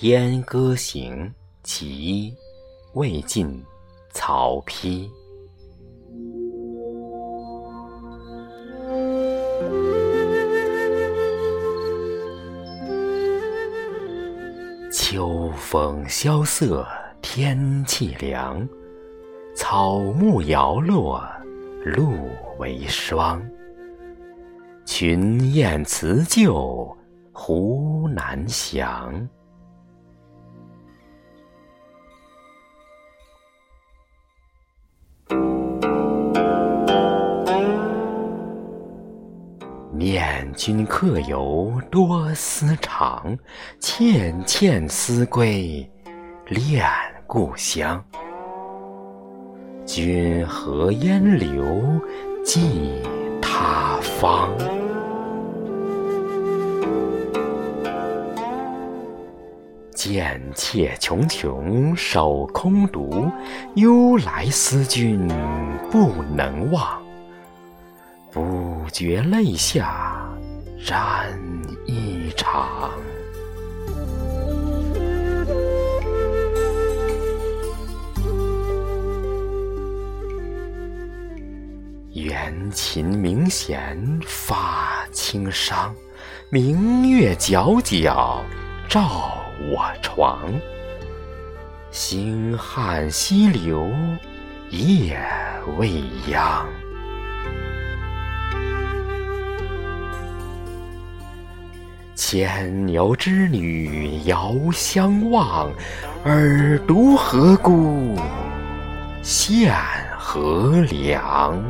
燕歌行，其一，魏晋，曹丕。秋风萧瑟，天气凉，草木摇落，露为霜。群雁辞旧，胡南翔。念君客游多思长，倩倩思归恋故乡。君何烟留寄他方？贱妾穷穷守空独，忧来思君不能忘。不觉泪下染衣裳。缘琴明弦发轻伤，明月皎皎照我床。星汉西流夜未央。牵牛织女遥相望，尔独何辜？献何良？